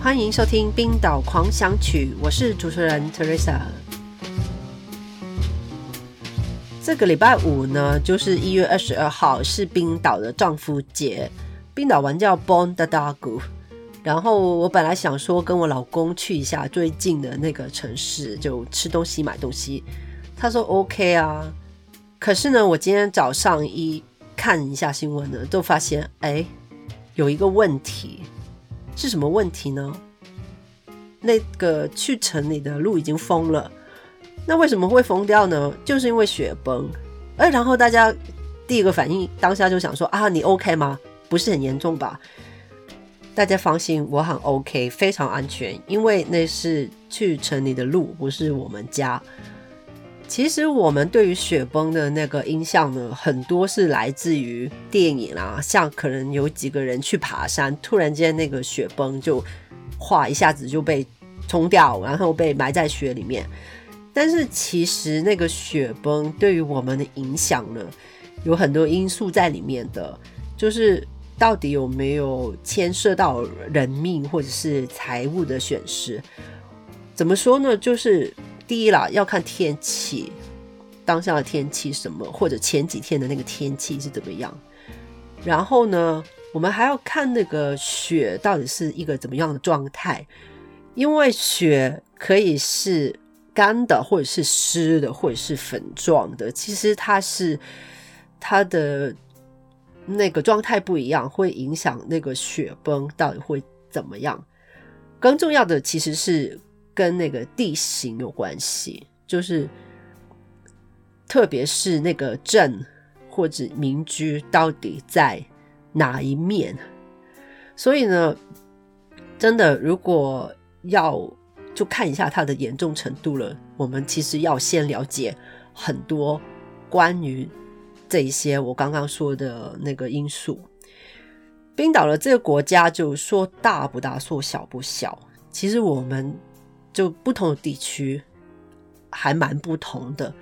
欢迎收听《冰岛狂想曲》，我是主持人 Teresa。这个礼拜五呢，就是一月二十二号，是冰岛的丈夫节。冰岛玩叫 Bon da Dagu。然后我本来想说跟我老公去一下最近的那个城市，就吃东西、买东西。他说 OK 啊。可是呢，我今天早上一看一下新闻呢，就发现哎，有一个问题。是什么问题呢？那个去城里的路已经封了，那为什么会封掉呢？就是因为雪崩。哎，然后大家第一个反应当下就想说啊，你 OK 吗？不是很严重吧？大家放心，我很 OK，非常安全，因为那是去城里的路，不是我们家。其实我们对于雪崩的那个印象呢，很多是来自于电影啊，像可能有几个人去爬山，突然间那个雪崩就哗一下子就被冲掉，然后被埋在雪里面。但是其实那个雪崩对于我们的影响呢，有很多因素在里面的，就是到底有没有牵涉到人命或者是财物的损失？怎么说呢？就是。第一啦，要看天气，当下的天气什么，或者前几天的那个天气是怎么样。然后呢，我们还要看那个雪到底是一个怎么样的状态，因为雪可以是干的，或者是湿的，或者是粉状的。其实它是它的那个状态不一样，会影响那个雪崩到底会怎么样。更重要的其实是。跟那个地形有关系，就是特别是那个镇或者民居到底在哪一面。所以呢，真的如果要就看一下它的严重程度了，我们其实要先了解很多关于这一些我刚刚说的那个因素。冰岛的这个国家就说大不大，说小不小，其实我们。就不同的地区还蛮不同的。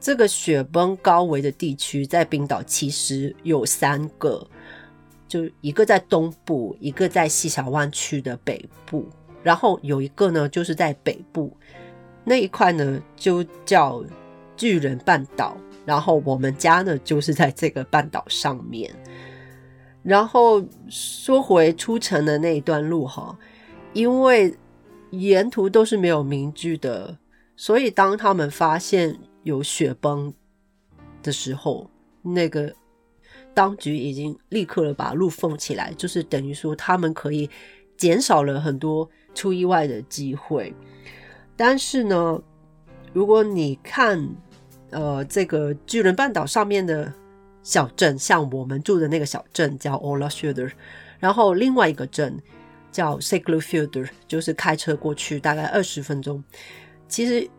这个雪崩高危的地区在冰岛其实有三个，就一个在东部，一个在西小湾区的北部，然后有一个呢就是在北部那一块呢就叫巨人半岛。然后我们家呢就是在这个半岛上面。然后说回出城的那一段路哈，因为。沿途都是没有民居的，所以当他们发现有雪崩的时候，那个当局已经立刻的把路封起来，就是等于说他们可以减少了很多出意外的机会。但是呢，如果你看呃这个巨人半岛上面的小镇，像我们住的那个小镇叫 o l a s h u d e r 然后另外一个镇。叫 s i g l u f i e l d 就是开车过去大概二十分钟。其实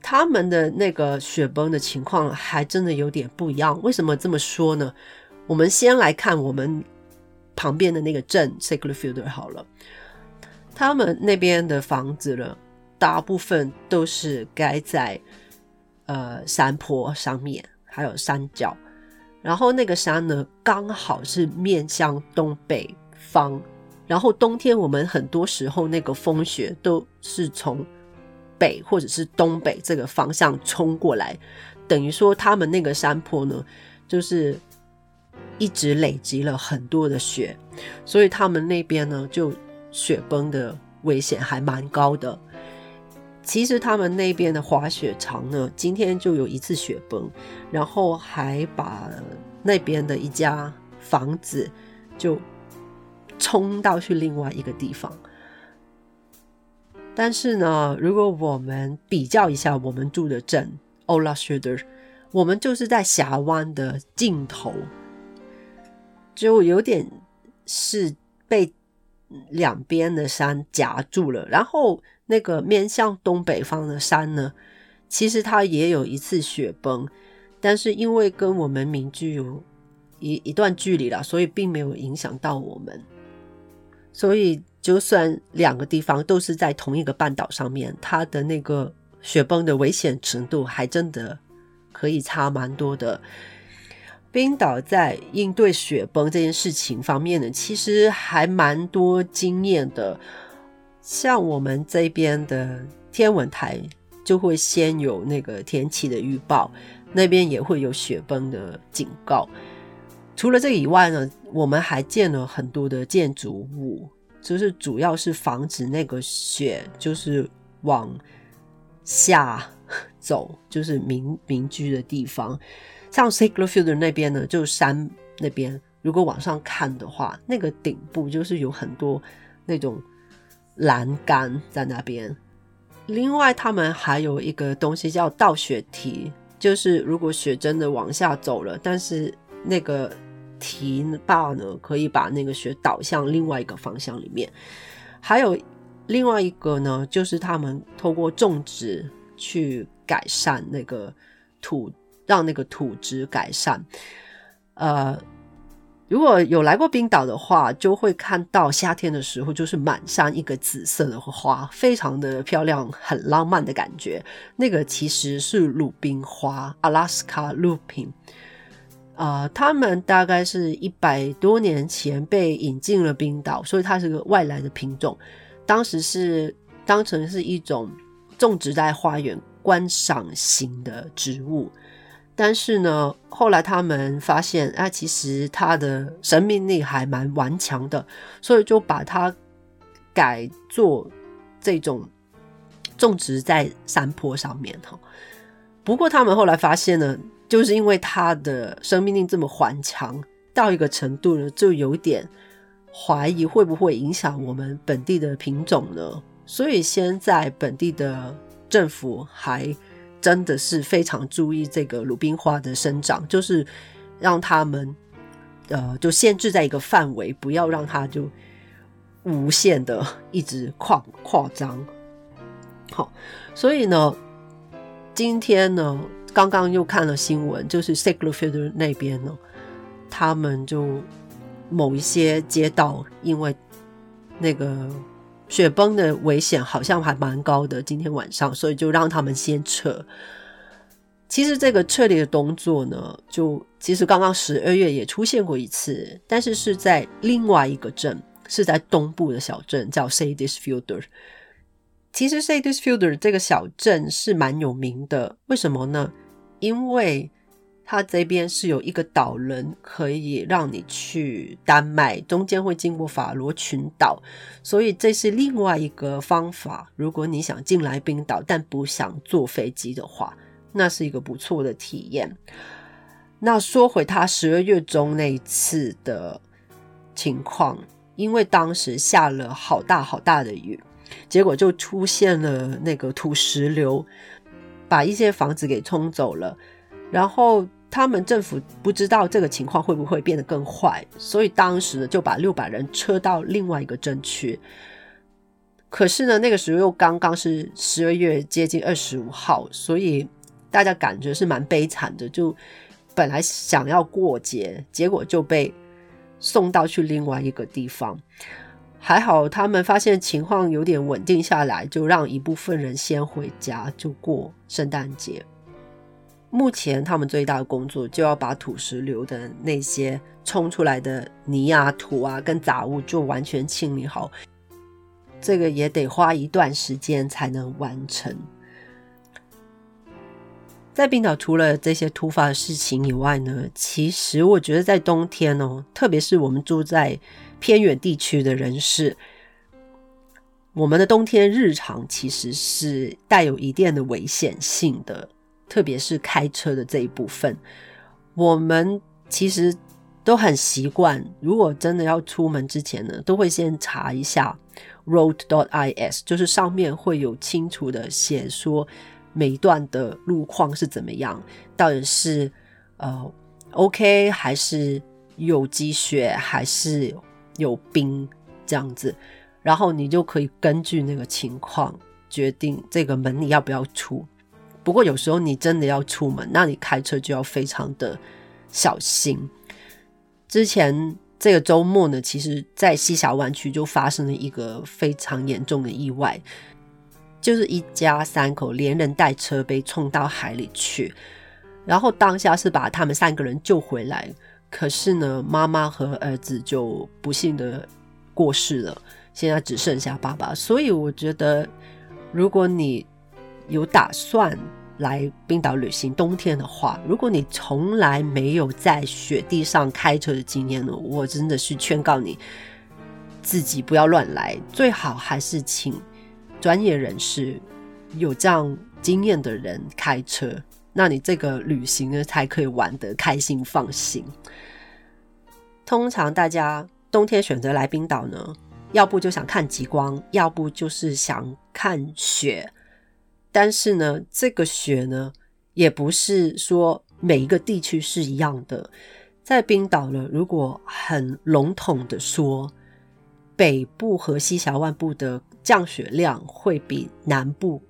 他们的那个雪崩的情况还真的有点不一样。为什么这么说呢？我们先来看我们旁边的那个镇 s i g l u f i e l d 好了。他们那边的房子呢，大部分都是盖在呃山坡上面，还有山脚。然后那个山呢，刚好是面向东北方。然后冬天我们很多时候那个风雪都是从北或者是东北这个方向冲过来，等于说他们那个山坡呢，就是一直累积了很多的雪，所以他们那边呢就雪崩的危险还蛮高的。其实他们那边的滑雪场呢，今天就有一次雪崩，然后还把那边的一家房子就。冲到去另外一个地方，但是呢，如果我们比较一下我们住的镇 o l a s h u d e r 我们就是在峡湾的尽头，就有点是被两边的山夹住了。然后那个面向东北方的山呢，其实它也有一次雪崩，但是因为跟我们民居有一一段距离了，所以并没有影响到我们。所以，就算两个地方都是在同一个半岛上面，它的那个雪崩的危险程度还真的可以差蛮多的。冰岛在应对雪崩这件事情方面呢，其实还蛮多经验的。像我们这边的天文台就会先有那个天气的预报，那边也会有雪崩的警告。除了这以外呢，我们还建了很多的建筑物，就是主要是防止那个雪就是往下走，就是民民居的地方。像 s a c r e f i e l d 那边呢，就山那边，如果往上看的话，那个顶部就是有很多那种栏杆在那边。另外，他们还有一个东西叫倒雪梯，就是如果雪真的往下走了，但是那个堤坝呢，可以把那个雪导向另外一个方向里面。还有另外一个呢，就是他们透过种植去改善那个土。让那个土质改善。呃，如果有来过冰岛的话，就会看到夏天的时候，就是满山一个紫色的花，非常的漂亮，很浪漫的感觉。那个其实是鲁冰花 （Alaska Lupin）。啊，他们大概是一百多年前被引进了冰岛，所以它是个外来的品种。当时是当成是一种种植在花园观赏型的植物。但是呢，后来他们发现，啊，其实它的生命力还蛮顽强的，所以就把它改做这种种植在山坡上面哈。不过他们后来发现呢，就是因为它的生命力这么顽强，到一个程度呢，就有点怀疑会不会影响我们本地的品种呢？所以现在本地的政府还。真的是非常注意这个鲁冰花的生长，就是让他们呃就限制在一个范围，不要让它就无限的一直扩扩张。好，所以呢，今天呢，刚刚又看了新闻，就是 s a c r e f i e l d 那边呢，他们就某一些街道因为那个。雪崩的危险好像还蛮高的，今天晚上，所以就让他们先撤。其实这个撤离的动作呢，就其实刚刚十二月也出现过一次，但是是在另外一个镇，是在东部的小镇叫 Sadisfielder。其实 Sadisfielder 这个小镇是蛮有名的，为什么呢？因为它这边是有一个岛人可以让你去丹麦，中间会经过法罗群岛，所以这是另外一个方法。如果你想进来冰岛，但不想坐飞机的话，那是一个不错的体验。那说回他十二月中那一次的情况，因为当时下了好大好大的雨，结果就出现了那个土石流，把一些房子给冲走了。然后他们政府不知道这个情况会不会变得更坏，所以当时就把六百人撤到另外一个镇区。可是呢，那个时候又刚刚是十二月接近二十五号，所以大家感觉是蛮悲惨的。就本来想要过节，结果就被送到去另外一个地方。还好他们发现情况有点稳定下来，就让一部分人先回家，就过圣诞节。目前他们最大的工作就要把土石流的那些冲出来的泥啊、土啊跟杂物就完全清理好，这个也得花一段时间才能完成。在冰岛，除了这些突发的事情以外呢，其实我觉得在冬天哦，特别是我们住在偏远地区的人士，我们的冬天日常其实是带有一定的危险性的。特别是开车的这一部分，我们其实都很习惯。如果真的要出门之前呢，都会先查一下 road dot is，就是上面会有清楚的写说每一段的路况是怎么样，到底是呃 OK 还是有积雪还是有冰这样子，然后你就可以根据那个情况决定这个门你要不要出。不过有时候你真的要出门，那你开车就要非常的小心。之前这个周末呢，其实在西峡湾区就发生了一个非常严重的意外，就是一家三口连人带车被冲到海里去，然后当下是把他们三个人救回来，可是呢，妈妈和儿子就不幸的过世了。现在只剩下爸爸。所以我觉得，如果你有打算来冰岛旅行冬天的话，如果你从来没有在雪地上开车的经验呢，我真的是劝告你自己不要乱来，最好还是请专业人士、有这样经验的人开车，那你这个旅行呢才可以玩得开心放心。通常大家冬天选择来冰岛呢，要不就想看极光，要不就是想看雪。但是呢，这个雪呢，也不是说每一个地区是一样的。在冰岛呢，如果很笼统的说，北部和西峡湾部的降雪量会比南部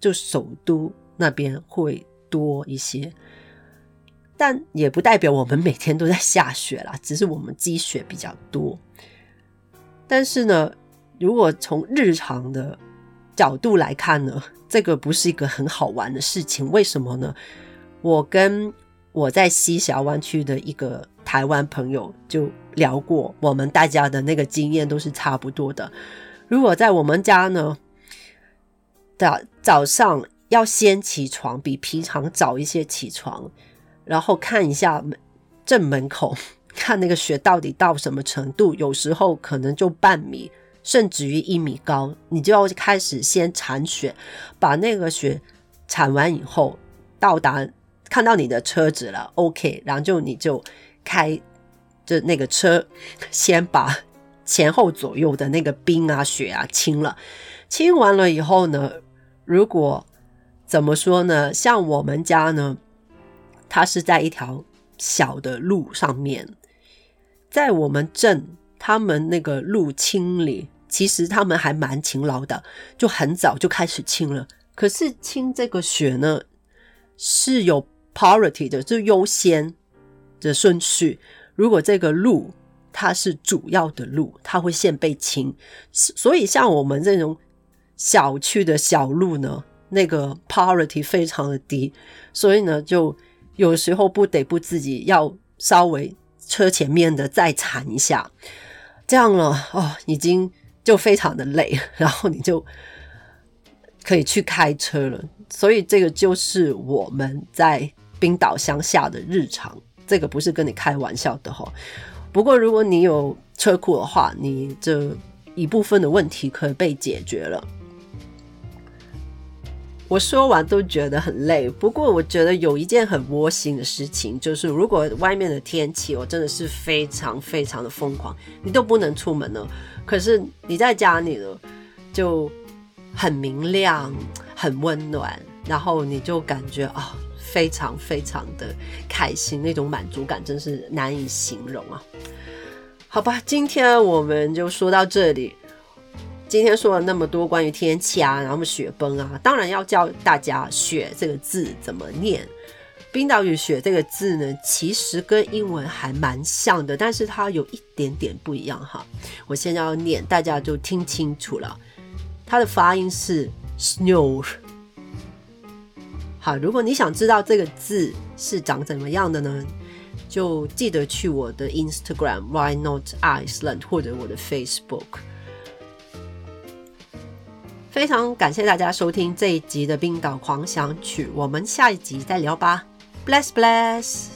就首都那边会多一些。但也不代表我们每天都在下雪啦，只是我们积雪比较多。但是呢，如果从日常的角度来看呢，这个不是一个很好玩的事情。为什么呢？我跟我在西峡湾区的一个台湾朋友就聊过，我们大家的那个经验都是差不多的。如果在我们家呢，早早上要先起床，比平常早一些起床。然后看一下正门口，看那个雪到底到什么程度。有时候可能就半米，甚至于一米高，你就要开始先铲雪，把那个雪铲完以后，到达看到你的车子了，OK，然后就你就开着那个车，先把前后左右的那个冰啊雪啊清了。清完了以后呢，如果怎么说呢？像我们家呢？它是在一条小的路上面，在我们镇，他们那个路清理，其实他们还蛮勤劳的，就很早就开始清了。可是清这个雪呢，是有 priority 的，就优先的顺序。如果这个路它是主要的路，它会先被清。所以像我们这种小区的小路呢，那个 priority 非常的低，所以呢就。有时候不得不自己要稍微车前面的再铲一下，这样了哦，已经就非常的累，然后你就可以去开车了。所以这个就是我们在冰岛乡下的日常，这个不是跟你开玩笑的哈。不过如果你有车库的话，你这一部分的问题可以被解决了。我说完都觉得很累，不过我觉得有一件很窝心的事情，就是如果外面的天气我真的是非常非常的疯狂，你都不能出门了，可是你在家里呢，就很明亮、很温暖，然后你就感觉啊，非常非常的开心，那种满足感真是难以形容啊。好吧，今天我们就说到这里。今天说了那么多关于天气啊，然后雪崩啊，当然要教大家“雪”这个字怎么念。冰岛语“雪”这个字呢，其实跟英文还蛮像的，但是它有一点点不一样哈。我现在要念，大家就听清楚了。它的发音是 “snow”。好，如果你想知道这个字是长怎么样的呢，就记得去我的 Instagram Why Not Iceland 或者我的 Facebook。非常感谢大家收听这一集的冰岛狂想曲，我们下一集再聊吧，bless bless。